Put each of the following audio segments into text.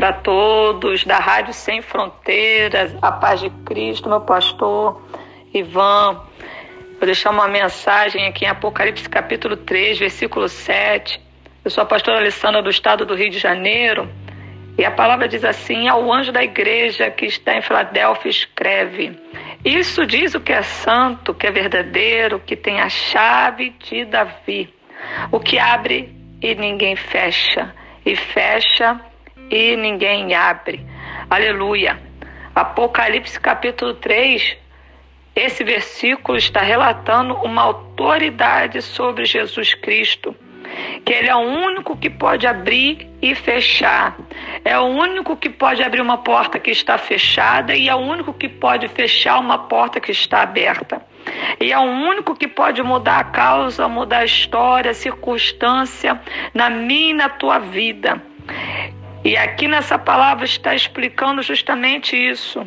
para todos da Rádio Sem Fronteiras, a paz de Cristo, meu pastor Ivan. Vou deixar uma mensagem aqui em Apocalipse capítulo 3, versículo 7. Eu sou a pastora Alessandra do estado do Rio de Janeiro. E a palavra diz assim: Ao anjo da igreja que está em Filadélfia, escreve: Isso diz o que é santo, que é verdadeiro, que tem a chave de Davi, o que abre e ninguém fecha, e fecha e ninguém abre. Aleluia. Apocalipse capítulo 3, esse versículo está relatando uma autoridade sobre Jesus Cristo, que ele é o único que pode abrir e fechar. É o único que pode abrir uma porta que está fechada e é o único que pode fechar uma porta que está aberta. E é o único que pode mudar a causa, mudar a história, a circunstância na minha e na tua vida. E aqui nessa palavra está explicando justamente isso.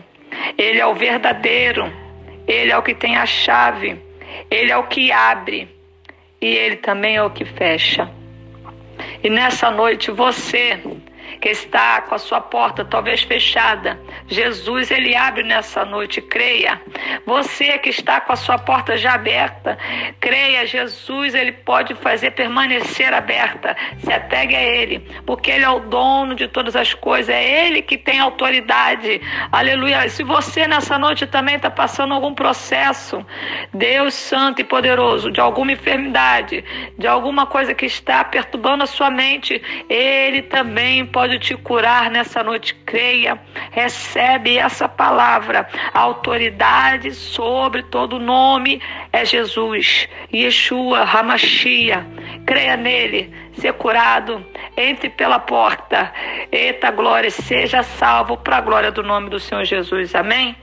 Ele é o verdadeiro, ele é o que tem a chave, ele é o que abre e ele também é o que fecha. E nessa noite você que está com a sua porta talvez fechada. Jesus, ele abre nessa noite, creia. Você que está com a sua porta já aberta, creia, Jesus, ele pode fazer permanecer aberta. Se apegue a ele, porque ele é o dono de todas as coisas, é ele que tem autoridade. Aleluia. Se você nessa noite também está passando algum processo, Deus santo e poderoso, de alguma enfermidade, de alguma coisa que está perturbando a sua mente, ele também pode te curar nessa noite. Creia, recebe essa palavra. A autoridade sobre todo nome é Jesus, Yeshua, Hamashia. Creia nele, ser curado, entre pela porta. Eita glória, seja salvo para a glória do nome do Senhor Jesus. Amém?